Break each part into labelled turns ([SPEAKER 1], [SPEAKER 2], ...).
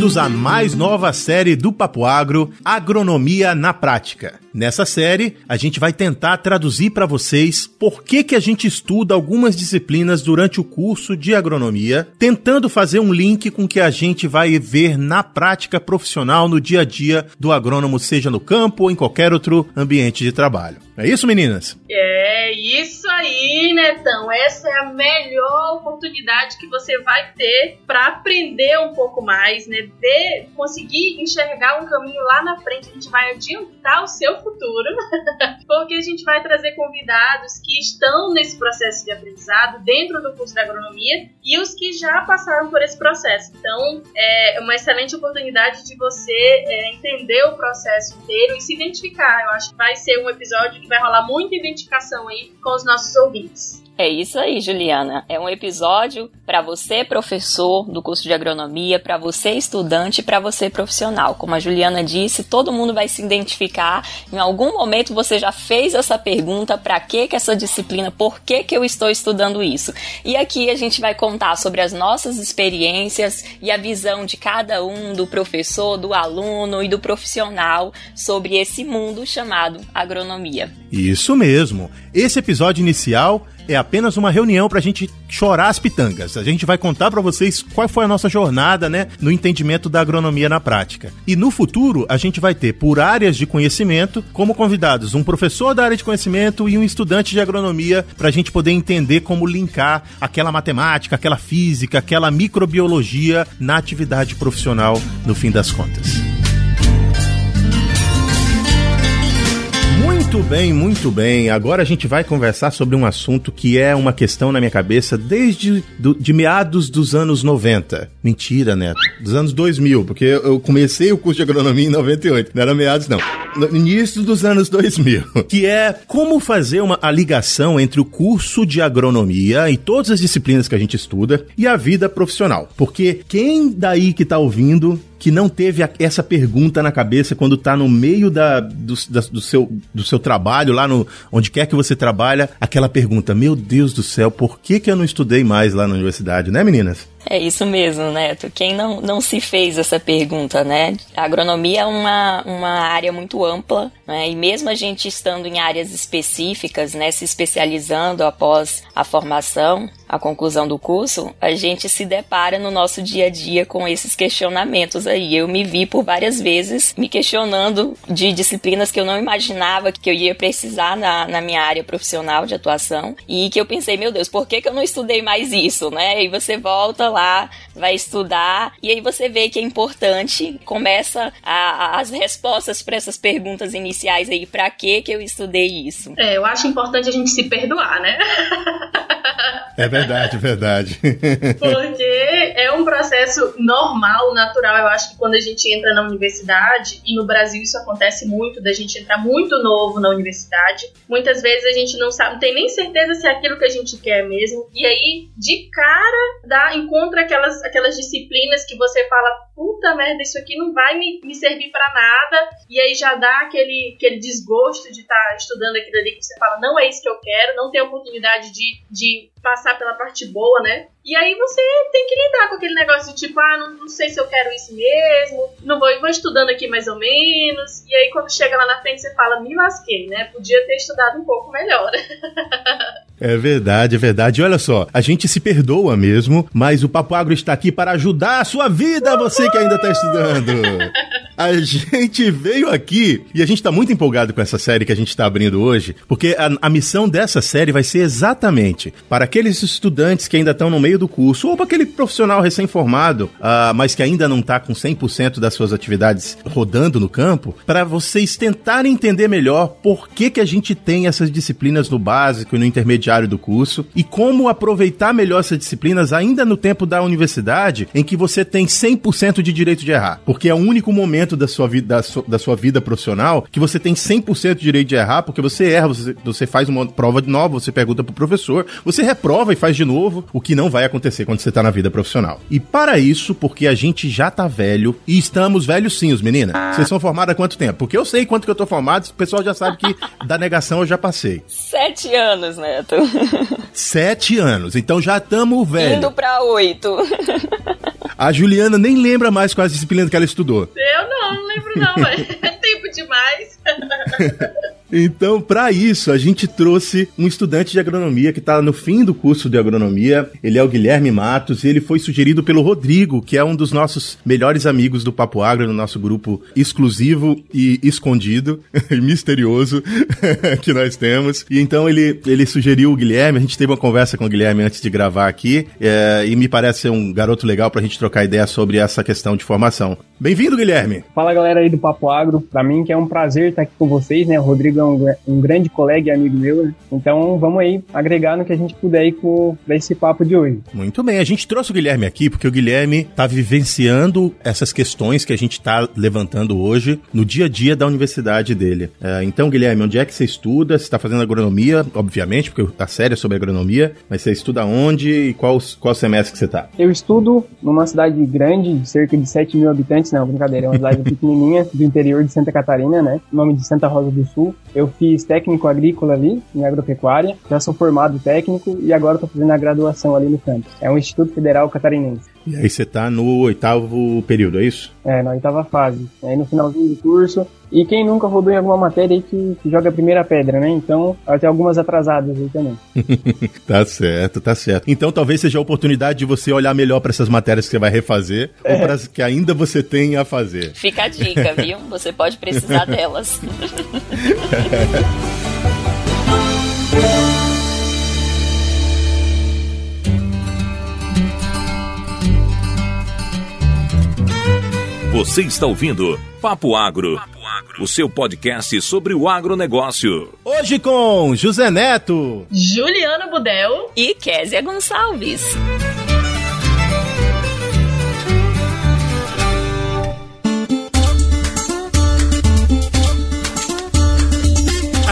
[SPEAKER 1] bem-vindos à mais nova série do Papo Agro, Agronomia na Prática. Nessa série, a gente vai tentar traduzir para vocês por que, que a gente estuda algumas disciplinas durante o curso de agronomia, tentando fazer um link com o que a gente vai ver na prática profissional no dia a dia do agrônomo, seja no campo ou em qualquer outro ambiente de trabalho. É isso, meninas?
[SPEAKER 2] É isso aí, Netão. Essa é a melhor oportunidade que você vai ter para aprender um pouco mais, né? De conseguir enxergar um caminho lá na frente. A gente vai adiantar o seu futuro, porque a gente vai trazer convidados que estão nesse processo de aprendizado dentro do curso de agronomia e os que já passaram por esse processo. Então, é uma excelente oportunidade de você é, entender o processo inteiro e se identificar. Eu acho que vai ser um episódio que vai rolar muita identificação aí com os nossos ouvintes.
[SPEAKER 3] É isso aí, Juliana. É um episódio para você, professor do curso de agronomia, para você, estudante, para você, profissional. Como a Juliana disse, todo mundo vai se identificar. Em algum momento você já fez essa pergunta: para que que essa disciplina? Por que que eu estou estudando isso? E aqui a gente vai contar sobre as nossas experiências e a visão de cada um, do professor, do aluno e do profissional sobre esse mundo chamado agronomia.
[SPEAKER 1] Isso mesmo. Esse episódio inicial é apenas uma reunião para a gente chorar as pitangas. A gente vai contar para vocês qual foi a nossa jornada, né, no entendimento da agronomia na prática. E no futuro, a gente vai ter, por áreas de conhecimento, como convidados um professor da área de conhecimento e um estudante de agronomia, para a gente poder entender como linkar aquela matemática, aquela física, aquela microbiologia na atividade profissional, no fim das contas. Muito bem, muito bem. Agora a gente vai conversar sobre um assunto que é uma questão na minha cabeça desde do, de meados dos anos 90. Mentira, Neto. Dos anos 2000, porque eu comecei o curso de agronomia em 98. Não era meados, não. No início dos anos 2000. Que é como fazer uma, a ligação entre o curso de agronomia e todas as disciplinas que a gente estuda e a vida profissional. Porque quem daí que tá ouvindo que não teve essa pergunta na cabeça quando está no meio da, do, da, do, seu, do seu trabalho, lá no onde quer que você trabalha, aquela pergunta: Meu Deus do céu, por que, que eu não estudei mais lá na universidade, né, meninas?
[SPEAKER 3] É isso mesmo, Neto. Quem não, não se fez essa pergunta, né? A agronomia é uma, uma área muito ampla, né? E mesmo a gente estando em áreas específicas, né? Se especializando após a formação, a conclusão do curso, a gente se depara no nosso dia a dia com esses questionamentos aí. Eu me vi por várias vezes me questionando de disciplinas que eu não imaginava que eu ia precisar na, na minha área profissional de atuação e que eu pensei, meu Deus, por que, que eu não estudei mais isso, né? E você volta lá, vai estudar, e aí você vê que é importante, começa a, a, as respostas para essas perguntas iniciais aí, para que que eu estudei isso?
[SPEAKER 2] É, eu acho importante a gente se perdoar, né?
[SPEAKER 1] É verdade, verdade.
[SPEAKER 2] Porque é um processo normal, natural. Eu acho que quando a gente entra na universidade, e no Brasil isso acontece muito, da gente entrar muito novo na universidade, muitas vezes a gente não sabe, não tem nem certeza se é aquilo que a gente quer mesmo. E aí, de cara, dá, encontra aquelas, aquelas disciplinas que você fala, puta merda, isso aqui não vai me, me servir para nada. E aí já dá aquele, aquele desgosto de estar tá estudando aquilo ali que você fala, não é isso que eu quero, não tem oportunidade de, de passar pela parte boa, né? E aí você tem que lidar com aquele negócio de tipo, ah, não, não sei se eu quero isso mesmo, não vou, vou estudando aqui mais ou menos. E aí quando chega lá na frente você fala, me lasquei, né? Podia ter estudado um pouco melhor.
[SPEAKER 1] É verdade, é verdade. Olha só, a gente se perdoa mesmo, mas o Papo Agro está aqui para ajudar a sua vida, você que ainda está estudando. A gente veio aqui e a gente está muito empolgado com essa série que a gente está abrindo hoje, porque a, a, missão dessa série vai ser exatamente para aqueles estudantes que ainda estão no meio do curso, ou para aquele profissional recém-formado, uh, mas que ainda não está com 100% das suas atividades rodando no campo, para vocês tentarem entender melhor por que, que a gente tem essas disciplinas no básico e no intermediário diário do curso e como aproveitar melhor essas disciplinas ainda no tempo da universidade em que você tem 100% de direito de errar. Porque é o único momento da sua vida, da sua, da sua vida profissional que você tem 100% de direito de errar, porque você erra, você, você faz uma prova de nova, você pergunta pro professor, você reprova e faz de novo, o que não vai acontecer quando você tá na vida profissional. E para isso, porque a gente já tá velho e estamos velhos sim, os meninas. Vocês são formados há quanto tempo? Porque eu sei quanto que eu tô formado, o pessoal já sabe que da negação eu já passei.
[SPEAKER 3] Sete anos, Neto.
[SPEAKER 1] Sete anos. Então já estamos velho.
[SPEAKER 3] Indo pra oito.
[SPEAKER 1] A Juliana nem lembra mais quais disciplinas que ela estudou.
[SPEAKER 2] Eu não, não lembro não, é tempo demais.
[SPEAKER 1] Então, para isso, a gente trouxe um estudante de agronomia que está no fim do curso de agronomia. Ele é o Guilherme Matos e ele foi sugerido pelo Rodrigo, que é um dos nossos melhores amigos do Papo Agro, no nosso grupo exclusivo e escondido e misterioso que nós temos. E então ele, ele sugeriu o Guilherme. A gente teve uma conversa com o Guilherme antes de gravar aqui é, e me parece ser um garoto legal para a gente trocar ideia sobre essa questão de formação. Bem-vindo, Guilherme!
[SPEAKER 4] Fala galera aí do Papo Agro. Para mim que é um prazer estar aqui com vocês, né? O Rodrigo é um, um grande colega e amigo meu, né? Então vamos aí agregar no que a gente puder aí com esse papo de hoje.
[SPEAKER 1] Muito bem, a gente trouxe o Guilherme aqui porque o Guilherme está vivenciando essas questões que a gente está levantando hoje no dia a dia da universidade dele. É, então, Guilherme, onde é que você estuda? Você está fazendo agronomia, obviamente, porque a série é sobre agronomia, mas você estuda onde e qual, qual semestre que você está?
[SPEAKER 4] Eu estudo numa cidade grande, de cerca de 7 mil habitantes, não, brincadeira, é uma cidade pequenininha do interior de Santa Catarina, né? Nome de Santa Rosa do Sul. Eu fiz técnico agrícola ali, em agropecuária, já sou formado técnico e agora estou fazendo a graduação ali no campus. É um Instituto Federal Catarinense.
[SPEAKER 1] E aí você tá no oitavo período, é isso?
[SPEAKER 4] É, na oitava fase. Aí no finalzinho do curso. E quem nunca rodou em alguma matéria aí que, que joga a primeira pedra, né? Então, ter algumas atrasadas aí também.
[SPEAKER 1] tá certo, tá certo. Então talvez seja a oportunidade de você olhar melhor para essas matérias que você vai refazer é. ou para as que ainda você tem a fazer.
[SPEAKER 3] Fica a dica, viu? Você pode precisar delas.
[SPEAKER 5] Você está ouvindo Papo Agro, Papo Agro, o seu podcast sobre o agronegócio.
[SPEAKER 1] Hoje com José Neto,
[SPEAKER 2] Juliana Budel
[SPEAKER 3] e Késia Gonçalves.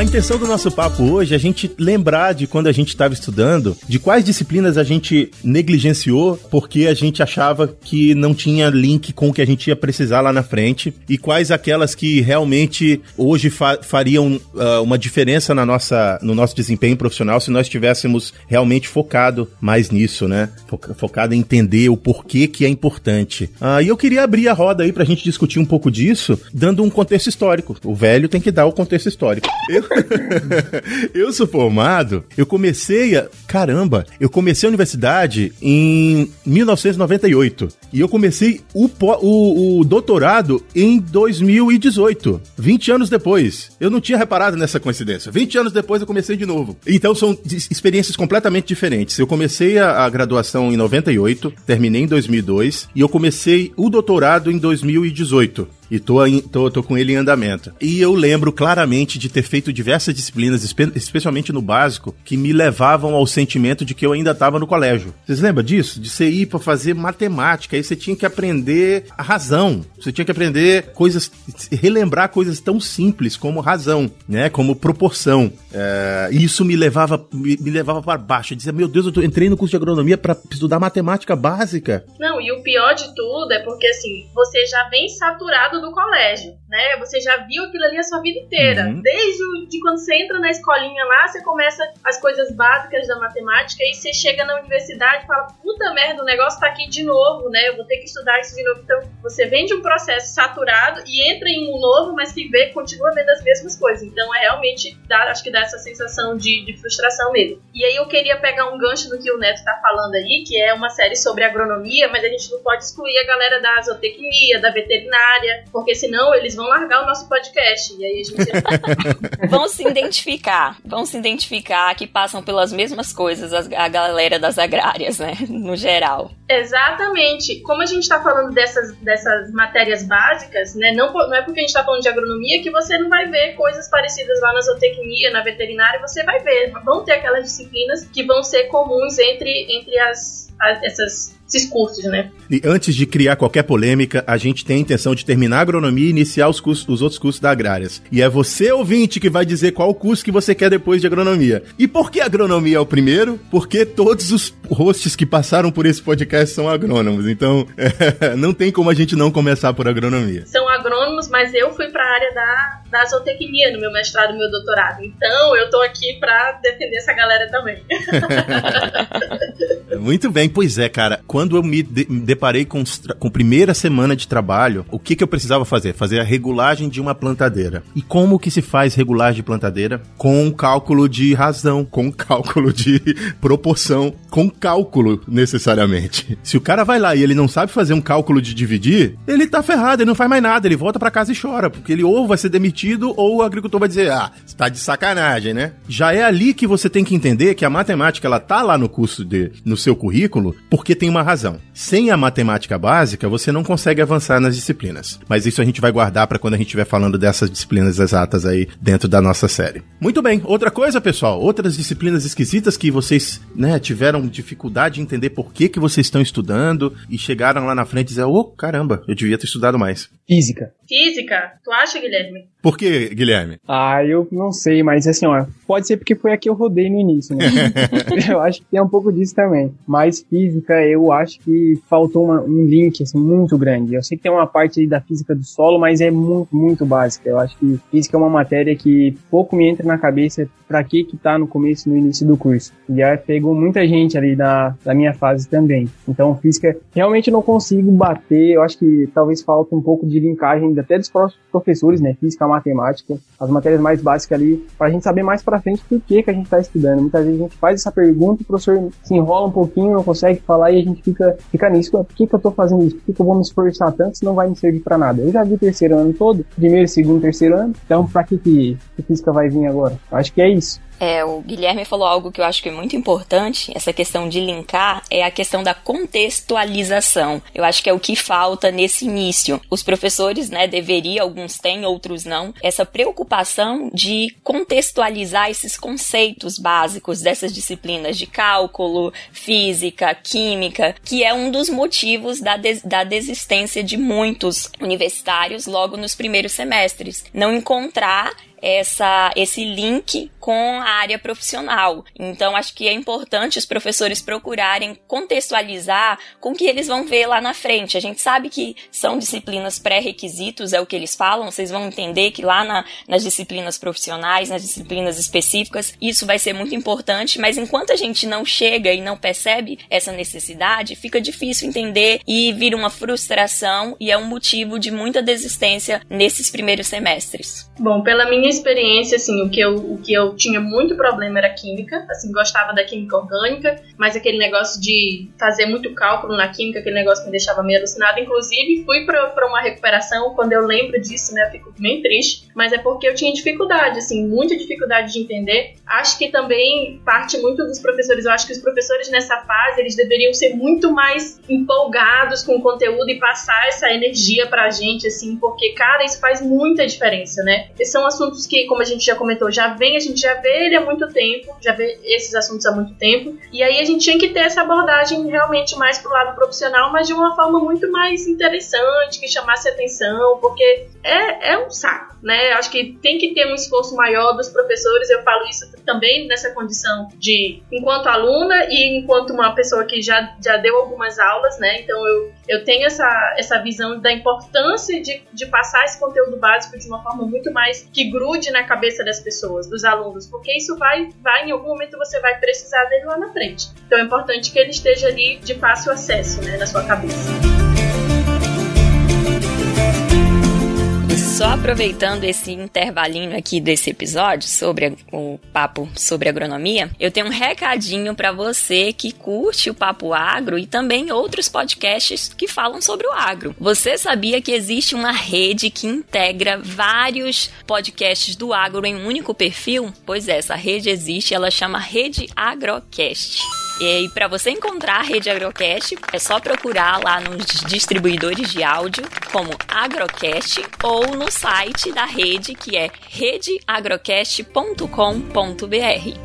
[SPEAKER 1] Intenção do nosso papo hoje é a gente lembrar de quando a gente estava estudando, de quais disciplinas a gente negligenciou porque a gente achava que não tinha link com o que a gente ia precisar lá na frente e quais aquelas que realmente hoje fa fariam uh, uma diferença na nossa, no nosso desempenho profissional se nós tivéssemos realmente focado mais nisso, né? Focado em entender o porquê que é importante. Uh, e eu queria abrir a roda aí para a gente discutir um pouco disso, dando um contexto histórico. O velho tem que dar o contexto histórico. Eu eu sou formado, eu comecei a. Caramba, eu comecei a universidade em 1998. E eu comecei o, o, o doutorado em 2018, 20 anos depois. Eu não tinha reparado nessa coincidência. 20 anos depois eu comecei de novo. Então são experiências completamente diferentes. Eu comecei a, a graduação em 98, terminei em 2002 e eu comecei o doutorado em 2018. E tô, tô, tô com ele em andamento. E eu lembro claramente de ter feito diversas disciplinas, espe especialmente no básico, que me levavam ao sentimento de que eu ainda estava no colégio. Vocês lembram disso? De você ir para fazer matemática, aí você tinha que aprender a razão. Você tinha que aprender coisas, relembrar coisas tão simples como razão, né? Como proporção. É, isso me levava, me, me levava para baixo. Eu dizia, meu Deus, eu tô, entrei no curso de agronomia para estudar matemática básica.
[SPEAKER 2] Não, e o pior de tudo é porque assim, você já vem saturado do colégio, né? Você já viu aquilo ali a sua vida inteira. Uhum. Desde de quando você entra na escolinha lá, você começa as coisas básicas da matemática e você chega na universidade e fala, puta merda, o negócio tá aqui de novo, né? Eu vou ter que estudar isso de novo. Então, você vem de um processo saturado e entra em um novo, mas que vê, continua vendo as mesmas coisas. Então, é realmente, dá, acho que dá essa sensação de, de frustração mesmo. E aí, eu queria pegar um gancho do que o Neto tá falando aí, que é uma série sobre agronomia, mas a gente não pode excluir a galera da zootecnia, da veterinária, porque senão eles vão largar o nosso podcast. E aí a gente.
[SPEAKER 3] vão se identificar, vão se identificar que passam pelas mesmas coisas a galera das agrárias, né? No geral.
[SPEAKER 2] Exatamente. Como a gente está falando dessas, dessas matérias básicas, né? Não, não é porque a gente está falando de agronomia que você não vai ver coisas parecidas lá na zootecnia, na veterinária, você vai ver. Vão ter aquelas disciplinas que vão ser comuns entre, entre as, as essas esses cursos, né?
[SPEAKER 1] E antes de criar qualquer polêmica, a gente tem a intenção de terminar a agronomia e iniciar os, cursos, os outros cursos da agrárias. E é você, ouvinte, que vai dizer qual curso que você quer depois de agronomia. E por que agronomia é o primeiro? Porque todos os hosts que passaram por esse podcast são agrônomos. Então, é, não tem como a gente não começar por agronomia.
[SPEAKER 2] São agrônomos, mas eu fui para a área da, da zootecnia no meu mestrado e meu doutorado. Então, eu tô aqui para defender essa galera também.
[SPEAKER 1] Muito bem, pois é, cara. Quando eu me, de, me deparei com, com primeira semana de trabalho, o que, que eu precisava fazer? Fazer a regulagem de uma plantadeira. E como que se faz regulagem de plantadeira? Com cálculo de razão, com cálculo de proporção, com cálculo necessariamente. Se o cara vai lá e ele não sabe fazer um cálculo de dividir, ele tá ferrado, ele não faz mais nada, ele volta para casa e chora, porque ele ou vai ser demitido ou o agricultor vai dizer: "Ah, você tá de sacanagem, né?". Já é ali que você tem que entender que a matemática ela tá lá no curso de no seu currículo porque tem uma razão. Sem a matemática básica, você não consegue avançar nas disciplinas. Mas isso a gente vai guardar para quando a gente estiver falando dessas disciplinas exatas aí dentro da nossa série. Muito bem. Outra coisa, pessoal, outras disciplinas esquisitas que vocês, né, tiveram dificuldade de entender por que que vocês estão estudando e chegaram lá na frente e dizer, ô, oh, caramba, eu devia ter estudado mais.
[SPEAKER 4] Física.
[SPEAKER 2] Física? Tu acha, Guilherme?
[SPEAKER 1] Por que, Guilherme?
[SPEAKER 4] Ah, eu não sei, mas assim, ó, pode ser porque foi a que eu rodei no início, né? eu acho que tem um pouco disso também. Mas física, eu acho que faltou uma, um link, assim, muito grande. Eu sei que tem uma parte aí da física do solo, mas é muito, muito básica. Eu acho que física é uma matéria que pouco me entra na cabeça pra que que tá no começo, no início do curso. Já pegou muita gente ali da, da minha fase também. Então, física, realmente não consigo bater. Eu acho que talvez falta um pouco de linkagem até dos próprios professores, né? Física, matemática, as matérias mais básicas ali, pra gente saber mais pra frente por que que a gente tá estudando. Muitas vezes a gente faz essa pergunta, o professor se enrola um pouquinho, não consegue falar e a gente fica, fica nisso. Por que que eu tô fazendo isso? Por que que eu vou me esforçar tanto se não vai me servir pra nada? Eu já vi terceiro ano todo, primeiro, segundo, terceiro ano, então pra que que, que física vai vir agora? Acho que é isso.
[SPEAKER 3] É, o Guilherme falou algo que eu acho que é muito importante, essa questão de linkar, é a questão da contextualização. Eu acho que é o que falta nesse início. Os professores, né, deveriam, alguns têm, outros não, essa preocupação de contextualizar esses conceitos básicos dessas disciplinas de cálculo, física, química, que é um dos motivos da, des da desistência de muitos universitários logo nos primeiros semestres. Não encontrar essa, esse link com a área profissional. Então, acho que é importante os professores procurarem contextualizar com o que eles vão ver lá na frente. A gente sabe que são disciplinas pré-requisitos, é o que eles falam, vocês vão entender que lá na, nas disciplinas profissionais, nas disciplinas específicas, isso vai ser muito importante, mas enquanto a gente não chega e não percebe essa necessidade, fica difícil entender e vira uma frustração e é um motivo de muita desistência nesses primeiros semestres.
[SPEAKER 2] Bom, pela minha minha experiência, assim, o que, eu, o que eu tinha muito problema era química, assim, gostava da química orgânica, mas aquele negócio de fazer muito cálculo na química, aquele negócio me deixava meio alucinada. Inclusive, fui para uma recuperação, quando eu lembro disso, né, eu fico bem triste, mas é porque eu tinha dificuldade, assim, muita dificuldade de entender. Acho que também parte muito dos professores, eu acho que os professores nessa fase, eles deveriam ser muito mais empolgados com o conteúdo e passar essa energia pra gente, assim, porque, cara, isso faz muita diferença, né? Esses são assuntos assuntos que, como a gente já comentou, já vem, a gente já vê ele há muito tempo, já vê esses assuntos há muito tempo, e aí a gente tinha que ter essa abordagem realmente mais pro lado profissional, mas de uma forma muito mais interessante, que chamasse atenção, porque é, é um saco, né? Acho que tem que ter um esforço maior dos professores, eu falo isso também nessa condição de enquanto aluna e enquanto uma pessoa que já, já deu algumas aulas, né? Então eu, eu tenho essa, essa visão da importância de, de passar esse conteúdo básico de uma forma muito mais que gruda grude na cabeça das pessoas, dos alunos, porque isso vai, vai em algum momento você vai precisar dele lá na frente. Então é importante que ele esteja ali de fácil acesso, né, na sua cabeça.
[SPEAKER 3] Só aproveitando esse intervalinho aqui desse episódio sobre o papo sobre agronomia, eu tenho um recadinho para você que curte o Papo Agro e também outros podcasts que falam sobre o agro. Você sabia que existe uma rede que integra vários podcasts do agro em um único perfil? Pois é, essa rede existe, ela chama Rede Agrocast. E para você encontrar a Rede Agrocast, é só procurar lá nos distribuidores de áudio como Agrocast ou no site da rede que é redeagrocast.com.br.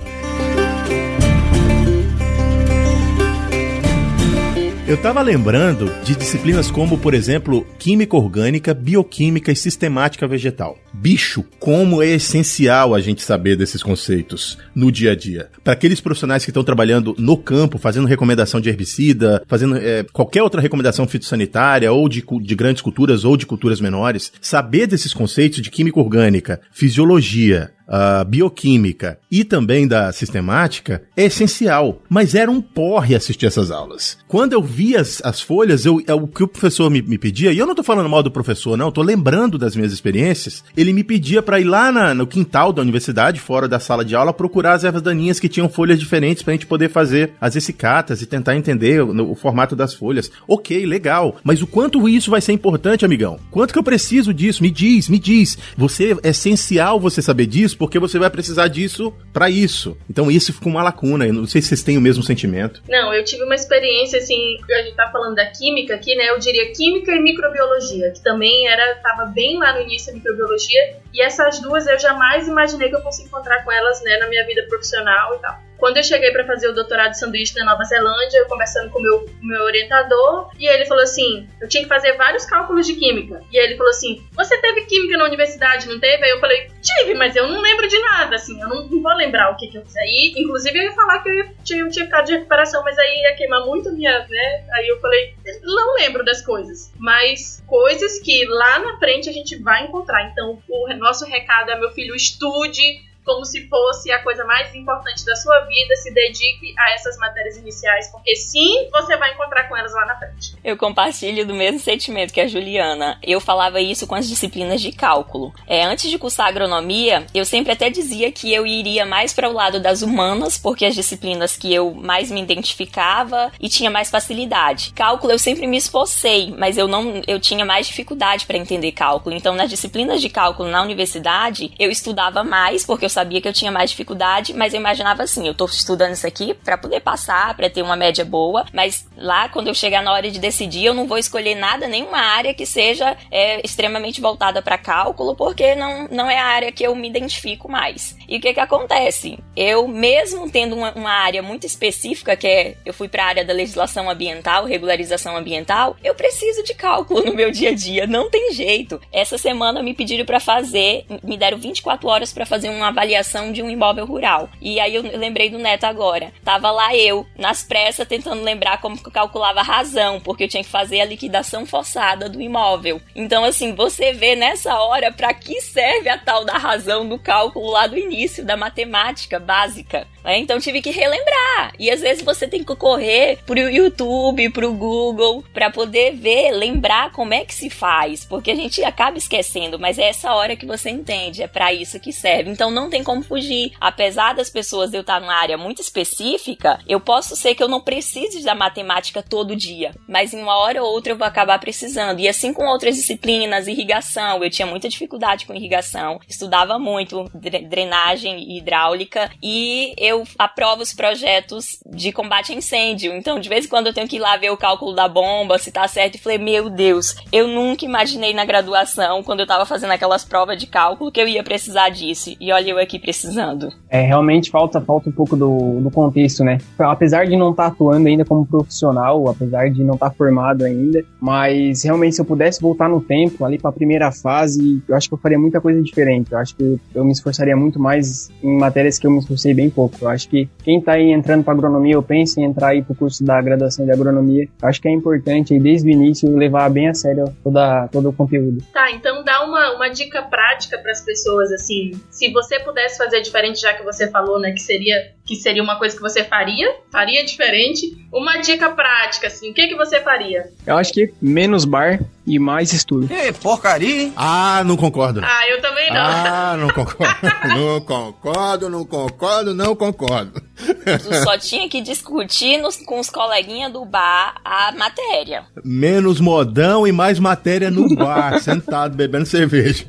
[SPEAKER 1] Eu estava lembrando de disciplinas como, por exemplo, química orgânica, bioquímica e sistemática vegetal. Bicho, como é essencial a gente saber desses conceitos no dia a dia. Para aqueles profissionais que estão trabalhando no campo, fazendo recomendação de herbicida, fazendo é, qualquer outra recomendação fitossanitária, ou de, de grandes culturas, ou de culturas menores, saber desses conceitos de química orgânica, fisiologia, uh, bioquímica e também da sistemática é essencial, mas era um porre assistir essas aulas. Quando eu vi as, as folhas, eu, é o que o professor me, me pedia, e eu não tô falando mal do professor, não, eu tô lembrando das minhas experiências, ele me pedia para ir lá na, no quintal da universidade, fora da sala de aula, procurar as ervas daninhas que tinham folhas diferentes pra gente poder fazer as essicatas e tentar entender o, o formato das folhas. Ok, legal, mas o quanto isso vai ser importante, amigão? Quanto que eu preciso disso? Me diz, me diz. Você é essencial você saber disso, porque você vai precisar disso para isso. Então isso ficou uma lacuna. Eu não sei se vocês têm o mesmo sentimento.
[SPEAKER 2] Não, eu tive uma experiência assim, a gente tá falando da química aqui, né? Eu diria química e microbiologia, que também era tava bem lá no início a microbiologia, e essas duas eu jamais imaginei que eu fosse encontrar com elas, né, na minha vida profissional e tal. Quando eu cheguei para fazer o doutorado de sanduíche na Nova Zelândia, eu conversando com o meu, meu orientador, e ele falou assim: eu tinha que fazer vários cálculos de química. E ele falou assim: Você teve química na universidade, não teve? Aí eu falei: Tive, mas eu não lembro de nada, assim, eu não, não vou lembrar o que, que eu fiz aí. Inclusive, eu ia falar que eu ia, tinha, tinha ficado de recuperação, mas aí ia queimar muito minha, né? Aí eu falei: Não lembro das coisas. Mas coisas que lá na frente a gente vai encontrar. Então, o nosso recado é: meu filho, estude como se fosse a coisa mais importante da sua vida, se dedique a essas matérias iniciais, porque sim, você vai encontrar com elas lá na frente.
[SPEAKER 3] Eu compartilho do mesmo sentimento que a Juliana. Eu falava isso com as disciplinas de cálculo. É, antes de cursar agronomia, eu sempre até dizia que eu iria mais para o lado das humanas, porque as disciplinas que eu mais me identificava e tinha mais facilidade. Cálculo eu sempre me esforcei, mas eu não eu tinha mais dificuldade para entender cálculo. Então, nas disciplinas de cálculo na universidade, eu estudava mais porque eu sabia que eu tinha mais dificuldade, mas eu imaginava assim, eu tô estudando isso aqui para poder passar, para ter uma média boa, mas lá quando eu chegar na hora de decidir, eu não vou escolher nada, nenhuma área que seja é, extremamente voltada para cálculo, porque não, não é a área que eu me identifico mais. E o que que acontece? Eu, mesmo tendo uma, uma área muito específica, que é, eu fui para a área da legislação ambiental, regularização ambiental, eu preciso de cálculo no meu dia a dia, não tem jeito. Essa semana me pediram para fazer, me deram 24 horas para fazer uma avaliação de um imóvel rural. E aí eu lembrei do Neto agora. Tava lá eu, nas pressas, tentando lembrar como que eu calculava a razão, porque eu tinha que fazer a liquidação forçada do imóvel. Então, assim, você vê nessa hora para que serve a tal da razão do cálculo lá do início da matemática básica. Né? Então tive que relembrar. E às vezes você tem que correr pro YouTube, pro Google, para poder ver, lembrar como é que se faz, porque a gente acaba esquecendo, mas é essa hora que você entende, é para isso que serve. Então não tem como fugir. Apesar das pessoas eu estar numa área muito específica, eu posso ser que eu não precise da matemática todo dia, mas em uma hora ou outra eu vou acabar precisando. E assim com outras disciplinas, irrigação, eu tinha muita dificuldade com irrigação, estudava muito drenagem hidráulica e eu aprovo os projetos de combate a incêndio. Então, de vez em quando eu tenho que ir lá ver o cálculo da bomba, se tá certo, e falei, meu Deus, eu nunca imaginei na graduação, quando eu tava fazendo aquelas provas de cálculo, que eu ia precisar disso. E olha eu aqui precisando.
[SPEAKER 4] É, realmente falta, falta um pouco do, do contexto, né? Apesar de não estar tá atuando ainda como profissional, apesar de não estar tá formado ainda, mas realmente se eu pudesse voltar no tempo, ali para a primeira fase, eu acho que eu faria muita coisa diferente. Eu acho que eu me esforçaria muito mais em matérias que eu me esforcei bem pouco. Eu acho que quem está aí entrando para agronomia ou pensa em entrar aí para o curso da graduação de agronomia, acho que é importante aí, desde o início levar bem a sério toda, todo o conteúdo.
[SPEAKER 2] Tá, então dá uma, uma dica prática para as pessoas, assim, se você pudesse fazer diferente, já que você falou, né, que seria que seria uma coisa que você faria, faria diferente. Uma dica prática, assim, o que que você faria?
[SPEAKER 4] Eu acho que menos bar e mais estudo.
[SPEAKER 1] Que porcaria! Ah, não concordo.
[SPEAKER 2] Ah, eu também não.
[SPEAKER 1] Ah, não concordo. não concordo, não concordo, não concordo.
[SPEAKER 3] Tu só tinha que discutir nos, com os coleguinhas do bar a matéria.
[SPEAKER 1] Menos modão e mais matéria no bar, sentado bebendo cerveja.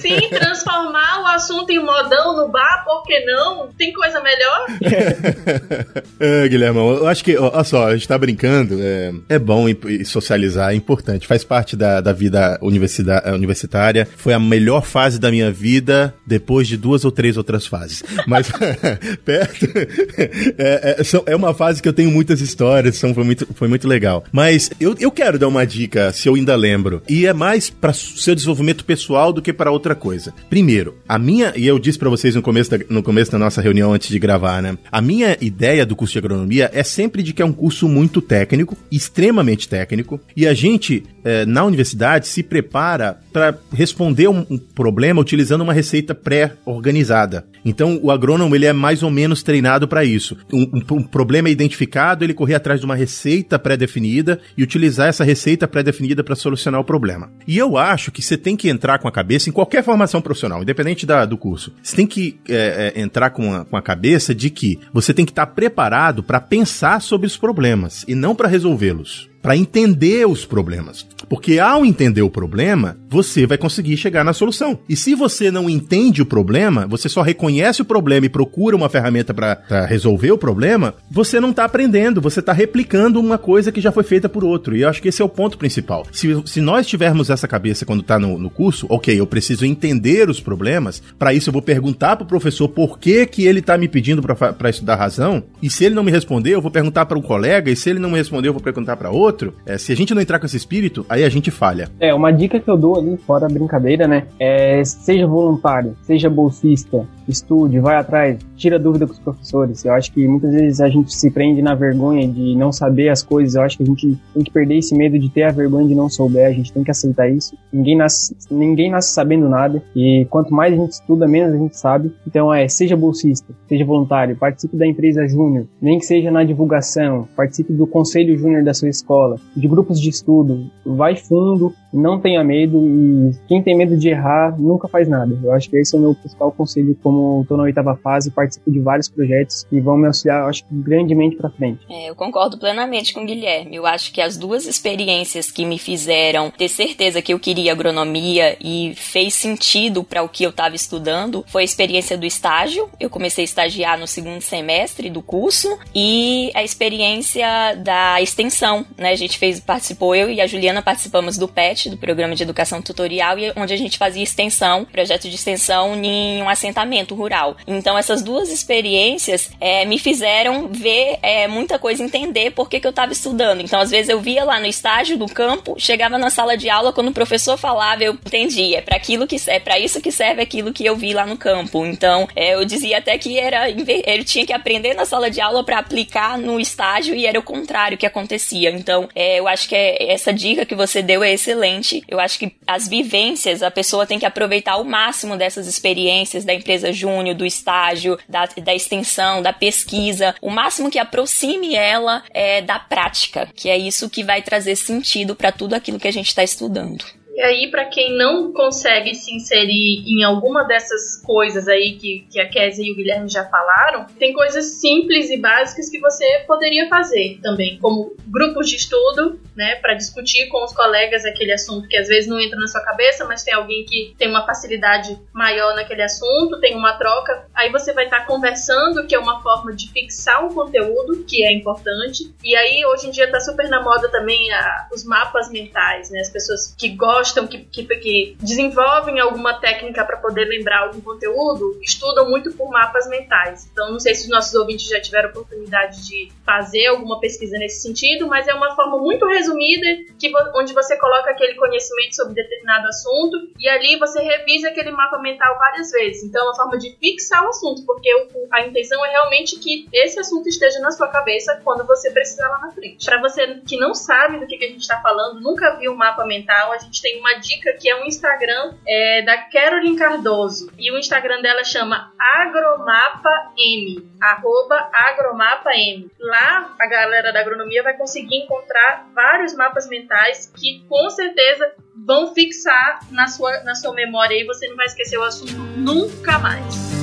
[SPEAKER 2] Sim, transformar o assunto em modão no bar, por que não? Tem coisa melhor?
[SPEAKER 1] é, Guilherme, eu acho que, olha só, a gente tá brincando, é, é bom socializar, é importante, faz parte da, da vida universitária, foi a melhor fase da minha vida depois de duas ou três outras fases. Mas perto, é, é, é, uma fase que eu tenho muitas histórias, são, foi, muito, foi muito legal. Mas eu, eu quero dar uma dica, se eu ainda lembro. E é mais para seu desenvolvimento pessoal do que para outra coisa. Primeiro, a minha, e eu disse para vocês no começo, da, no começo da nossa reunião antes de gravar, né? A minha ideia do curso de agronomia é sempre de que é um curso muito técnico, extremamente técnico, e a gente, é, na universidade, se prepara para responder um, um problema utilizando uma receita pré-organizada. Então, o agrônomo ele é mais ou menos treinado para isso. Um, um, um, problema é identificado, ele correr atrás de uma receita pré-definida e utilizar essa receita pré-definida para solucionar o problema. E eu acho que você tem que entrar com a cabeça em qualquer formação profissional, independente da, do curso. Você tem que é, é, entrar com a, com a cabeça de que você tem que estar preparado para pensar sobre os problemas e não para resolvê-los para entender os problemas. Porque ao entender o problema, você vai conseguir chegar na solução. E se você não entende o problema, você só reconhece o problema e procura uma ferramenta para resolver o problema, você não está aprendendo, você está replicando uma coisa que já foi feita por outro. E eu acho que esse é o ponto principal. Se, se nós tivermos essa cabeça quando está no, no curso, ok, eu preciso entender os problemas, para isso eu vou perguntar para o professor por que, que ele está me pedindo para estudar razão, e se ele não me responder, eu vou perguntar para um colega, e se ele não me responder, eu vou perguntar para outro outro, é, se a gente não entrar com esse espírito, aí a gente falha.
[SPEAKER 4] É, uma dica que eu dou ali, fora a brincadeira, né? É seja voluntário, seja bolsista, estude, vai atrás, tira dúvida com os professores. Eu acho que muitas vezes a gente se prende na vergonha de não saber as coisas. Eu acho que a gente tem que perder esse medo de ter a vergonha de não souber. A gente tem que aceitar isso. Ninguém nasce, ninguém nasce sabendo nada. E quanto mais a gente estuda, menos a gente sabe. Então é, seja bolsista, seja voluntário, participe da empresa júnior, nem que seja na divulgação, participe do conselho júnior da sua escola, de grupos de estudo, vai fundo, não tenha medo e quem tem medo de errar nunca faz nada. Eu acho que esse é o meu principal conselho como estou na oitava fase, participo de vários projetos e vão me auxiliar, acho grandemente para frente.
[SPEAKER 3] É, eu concordo plenamente com o Guilherme. Eu acho que as duas experiências que me fizeram ter certeza que eu queria agronomia e fez sentido para o que eu estava estudando foi a experiência do estágio. Eu comecei a estagiar no segundo semestre do curso e a experiência da extensão, né? A gente fez, participou eu e a Juliana participamos do PET do Programa de Educação Tutorial, onde a gente fazia extensão, projeto de extensão em um assentamento rural. Então, essas duas experiências é, me fizeram ver é, muita coisa, entender por que, que eu estava estudando. Então, às vezes eu via lá no estágio do campo, chegava na sala de aula, quando o professor falava, eu entendi, é para aquilo que é para isso que serve aquilo que eu vi lá no campo. Então, é, eu dizia até que era ele tinha que aprender na sala de aula para aplicar no estágio e era o contrário que acontecia. Então, é, eu acho que é, essa dica que você deu é excelente excelente. Eu acho que as vivências, a pessoa tem que aproveitar o máximo dessas experiências da empresa júnior, do estágio, da, da extensão, da pesquisa, o máximo que aproxime ela é, da prática, que é isso que vai trazer sentido para tudo aquilo que a gente está estudando.
[SPEAKER 2] E aí, para quem não consegue se inserir em alguma dessas coisas aí que, que a Kézia e o Guilherme já falaram, tem coisas simples e básicas que você poderia fazer também, como grupos de estudo, né, para discutir com os colegas aquele assunto que às vezes não entra na sua cabeça, mas tem alguém que tem uma facilidade maior naquele assunto, tem uma troca. Aí você vai estar tá conversando, que é uma forma de fixar um conteúdo, que é importante. E aí, hoje em dia, está super na moda também a, os mapas mentais, né, as pessoas que gostam gostam, que, que, que desenvolvem alguma técnica para poder lembrar algum conteúdo, estudam muito por mapas mentais. Então, não sei se os nossos ouvintes já tiveram oportunidade de fazer alguma pesquisa nesse sentido, mas é uma forma muito resumida que, onde você coloca aquele conhecimento sobre determinado assunto e ali você revisa aquele mapa mental várias vezes. Então, é uma forma de fixar o assunto, porque a intenção é realmente que esse assunto esteja na sua cabeça quando você precisar lá na frente. Para você que não sabe do que, que a gente está falando, nunca viu um mapa mental, a gente tem uma dica que é um Instagram é, da Carolyn Cardoso. E o Instagram dela chama Agromapa M. Arroba Agromapa M. Lá a galera da agronomia vai conseguir encontrar vários mapas mentais que com certeza vão fixar na sua, na sua memória e você não vai esquecer o assunto nunca mais.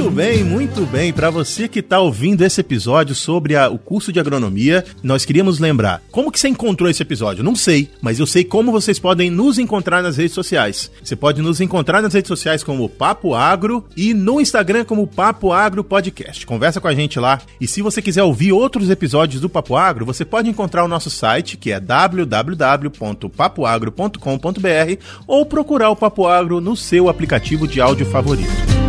[SPEAKER 1] Muito bem, muito bem. Para você que está ouvindo esse episódio sobre a, o curso de agronomia, nós queríamos lembrar como que você encontrou esse episódio. Não sei, mas eu sei como vocês podem nos encontrar nas redes sociais. Você pode nos encontrar nas redes sociais como Papo Agro e no Instagram como Papo Agro Podcast. Conversa com a gente lá. E se você quiser ouvir outros episódios do Papo Agro, você pode encontrar o nosso site que é www.papoagro.com.br ou procurar o Papo Agro no seu aplicativo de áudio favorito.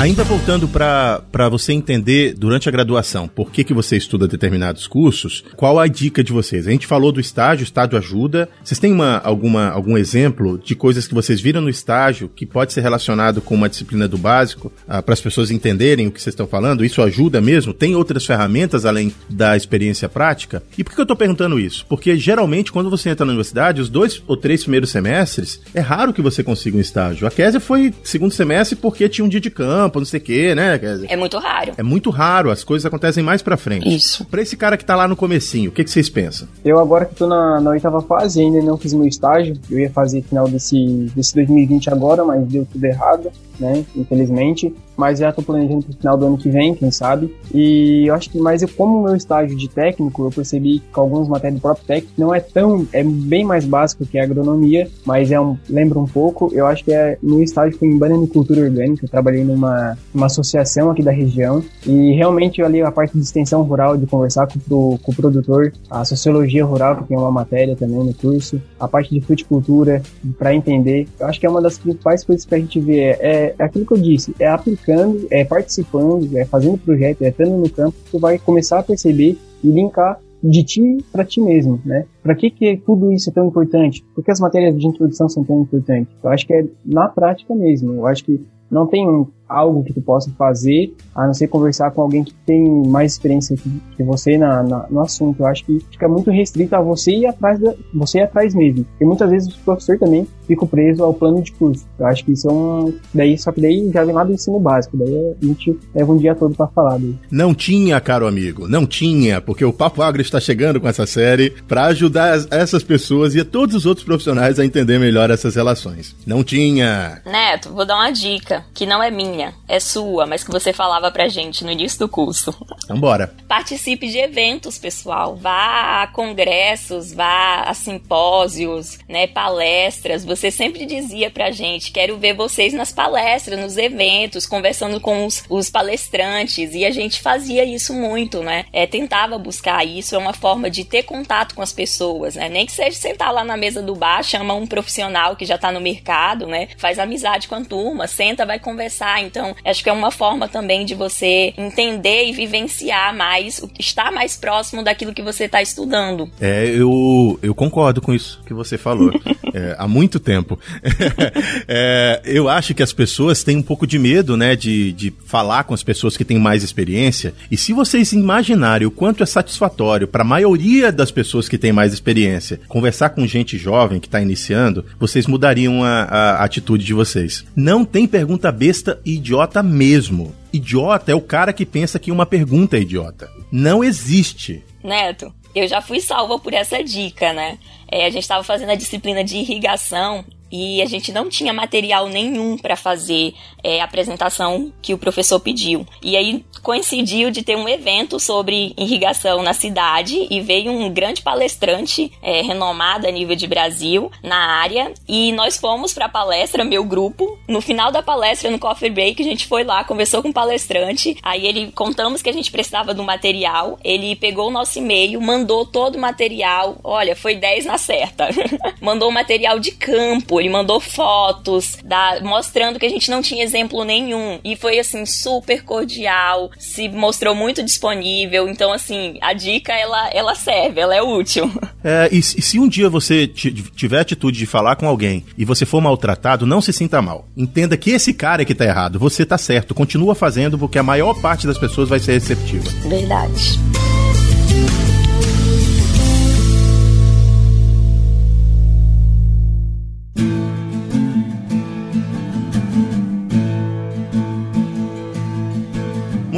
[SPEAKER 1] Ainda voltando para você entender durante a graduação por que, que você estuda determinados cursos, qual a dica de vocês? A gente falou do estágio, estágio ajuda. Vocês têm uma, alguma, algum exemplo de coisas que vocês viram no estágio que pode ser relacionado com uma disciplina do básico, ah, para as pessoas entenderem o que vocês estão falando? Isso ajuda mesmo? Tem outras ferramentas além da experiência prática? E por que eu estou perguntando isso? Porque geralmente quando você entra na universidade, os dois ou três primeiros semestres, é raro que você consiga um estágio. A Kézia foi segundo semestre porque tinha um dia de campo campo, não sei o quê, né?
[SPEAKER 3] É muito raro.
[SPEAKER 1] É muito raro, as coisas acontecem mais pra frente.
[SPEAKER 3] Isso.
[SPEAKER 1] Pra esse cara que tá lá no comecinho, o que, que vocês pensam?
[SPEAKER 4] Eu agora que tô na, na oitava fase, ainda não fiz meu estágio, eu ia fazer final desse, desse 2020 agora, mas deu tudo errado né? Infelizmente. Mas já estou planejando para o final do ano que vem, quem sabe. E eu acho que, mas eu, como meu estágio de técnico, eu percebi que algumas matérias do próprio técnico não é tão, é bem mais básico que a agronomia, mas é um, lembra um pouco. Eu acho que é, meu estágio foi em bananicultura orgânica. Eu trabalhei numa, numa associação aqui da região e realmente ali a parte de extensão rural, de conversar com, pro, com o produtor, a sociologia rural, que tem uma matéria também no curso, a parte de fruticultura, para entender. Eu acho que é uma das principais coisas que a gente vê é, é aquilo que eu disse, é aplicando, é participando, é fazendo projeto, é estando no campo, tu vai começar a perceber e linkar de ti para ti mesmo, né? Para que que tudo isso é tão importante? Por que as matérias de introdução são tão importantes? Eu acho que é na prática mesmo. Eu acho que não tem algo que tu possa fazer, a não ser conversar com alguém que tem mais experiência que, que você na, na, no assunto. Eu acho que fica muito restrito a você ir atrás, da, você ir atrás mesmo. Porque muitas vezes o professor também fica preso ao plano de curso. Eu acho que isso é um... Daí, só que daí já vem lá do ensino básico. Daí a gente leva um dia todo para falar daí.
[SPEAKER 1] Não tinha, caro amigo, não tinha, porque o Papo Agro está chegando com essa série para ajudar essas pessoas e a todos os outros profissionais a entender melhor essas relações. Não tinha.
[SPEAKER 3] Neto, vou dar uma dica, que não é minha minha, é sua, mas que você falava pra gente no início do curso.
[SPEAKER 1] Vambora.
[SPEAKER 3] Participe de eventos, pessoal. Vá a congressos, vá a simpósios, né, palestras. Você sempre dizia pra gente, quero ver vocês nas palestras, nos eventos, conversando com os, os palestrantes. E a gente fazia isso muito, né? É, tentava buscar isso, é uma forma de ter contato com as pessoas, né? Nem que seja sentar lá na mesa do bar, chama um profissional que já tá no mercado, né? Faz amizade com a turma, senta, vai conversar, então, acho que é uma forma também de você entender e vivenciar mais, estar mais próximo daquilo que você está estudando.
[SPEAKER 1] É, eu, eu concordo com isso que você falou. é, há muito tempo. é, eu acho que as pessoas têm um pouco de medo, né, de, de falar com as pessoas que têm mais experiência. E se vocês imaginarem o quanto é satisfatório para a maioria das pessoas que têm mais experiência conversar com gente jovem que está iniciando, vocês mudariam a, a atitude de vocês. Não tem pergunta besta e idiota mesmo. Idiota é o cara que pensa que uma pergunta é idiota. Não existe.
[SPEAKER 3] Neto, eu já fui salva por essa dica, né? É, a gente estava fazendo a disciplina de irrigação e a gente não tinha material nenhum para fazer é, a apresentação que o professor pediu. E aí coincidiu de ter um evento sobre irrigação na cidade e veio um grande palestrante é, renomado a nível de Brasil na área e nós fomos para a palestra, meu grupo. No final da palestra, no coffee break, a gente foi lá, conversou com o palestrante, aí ele contamos que a gente precisava do material, ele pegou o nosso e-mail, mandou todo o material, olha, foi 10 na certa. mandou o material de campo, ele mandou fotos, da, mostrando que a gente não tinha exemplo nenhum. E foi assim, super cordial, se mostrou muito disponível. Então, assim, a dica ela, ela serve, ela é útil.
[SPEAKER 1] É, e, se um dia você tiver atitude de falar com alguém e você for maltratado, não se sinta mal. Entenda que esse cara é que tá errado, você tá certo. Continua fazendo porque a maior parte das pessoas vai ser receptiva.
[SPEAKER 3] Verdade.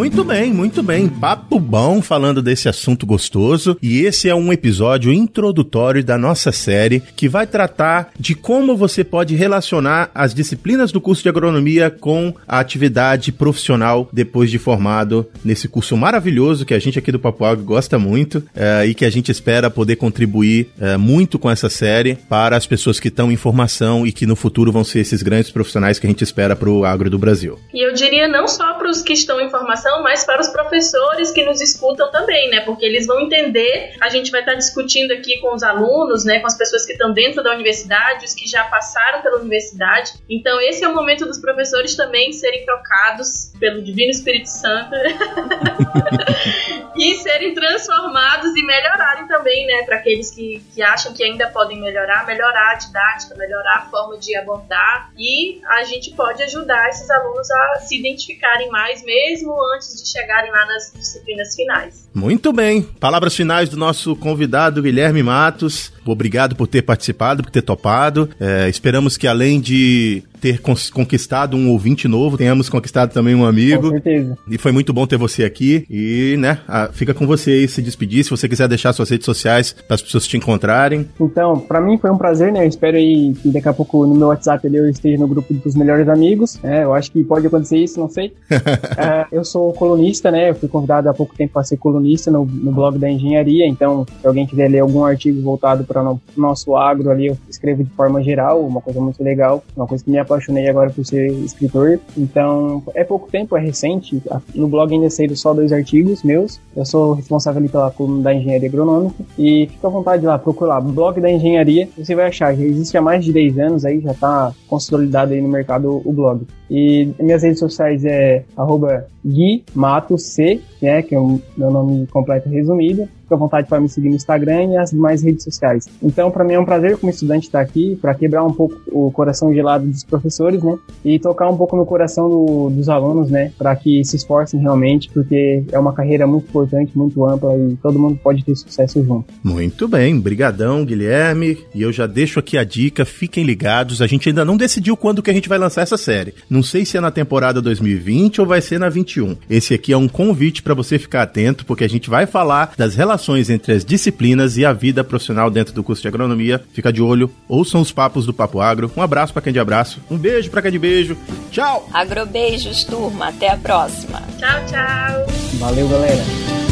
[SPEAKER 1] Muito bem, muito bem. Papo bom falando desse assunto gostoso. E esse é um episódio introdutório da nossa série que vai tratar de como você pode relacionar as disciplinas do curso de agronomia com a atividade profissional depois de formado nesse curso maravilhoso que a gente aqui do Papo Agro gosta muito é, e que a gente espera poder contribuir é, muito com essa série para as pessoas que estão em formação e que no futuro vão ser esses grandes profissionais que a gente espera para o agro do Brasil.
[SPEAKER 2] E eu diria não só para os que estão em formação, mas para os professores que nos escutam também, né? Porque eles vão entender, a gente vai estar discutindo aqui com os alunos, né? Com as pessoas que estão dentro da universidade, os que já passaram pela universidade. Então, esse é o momento dos professores também serem trocados pelo Divino Espírito Santo e serem transformados e melhorarem também, né, para aqueles que, que acham que ainda podem melhorar, melhorar a didática, melhorar a forma de abordar e a gente pode ajudar esses alunos a se identificarem mais mesmo antes de chegarem lá nas disciplinas finais.
[SPEAKER 1] Muito bem. Palavras finais do nosso convidado Guilherme Matos. Obrigado por ter participado, por ter topado. É, esperamos que além de ter conquistado um ouvinte novo, tenhamos conquistado também um amigo. Com
[SPEAKER 4] certeza.
[SPEAKER 1] E foi muito bom ter você aqui. E, né, fica com você aí se despedir, se você quiser deixar suas redes sociais para as pessoas te encontrarem.
[SPEAKER 4] Então, para mim foi um prazer, né? Eu espero aí que daqui a pouco no meu WhatsApp eu esteja no grupo dos melhores amigos. É, eu acho que pode acontecer isso, não sei. é, eu sou colunista, né? Eu fui convidado há pouco tempo para ser colunista no, no blog da engenharia. Então, se alguém quiser ler algum artigo voltado para o nosso agro ali, eu escrevo de forma geral, uma coisa muito legal, uma coisa que me apaixonei agora por ser escritor. Então, é pouco tempo, é recente. No blog ainda saíram só dois artigos meus. Eu sou responsável ali pela coluna da engenharia agronômica. E fica à vontade lá, procura lá, blog da engenharia. Você vai achar, já existe há mais de 10 anos aí, já está consolidado aí no mercado o blog. E minhas redes sociais é arroba Gui Mato C, né, que é o meu nome completo resumido fica à vontade para me seguir no Instagram e as demais redes sociais. Então, para mim é um prazer como estudante estar aqui para quebrar um pouco o coração gelado dos professores, né? E tocar um pouco no coração do, dos alunos, né? Para que se esforcem realmente, porque é uma carreira muito importante, muito ampla e todo mundo pode ter sucesso junto.
[SPEAKER 1] Muito bem, brigadão, Guilherme. E eu já deixo aqui a dica, fiquem ligados. A gente ainda não decidiu quando que a gente vai lançar essa série. Não sei se é na temporada 2020 ou vai ser na 21. Esse aqui é um convite para você ficar atento, porque a gente vai falar das relações relações entre as disciplinas e a vida profissional dentro do curso de agronomia. Fica de olho, ouçam os papos do Papo Agro. Um abraço para quem de abraço, um beijo para quem de beijo. Tchau!
[SPEAKER 3] Agrobeijos, turma. Até a próxima.
[SPEAKER 2] Tchau, tchau.
[SPEAKER 4] Valeu, galera.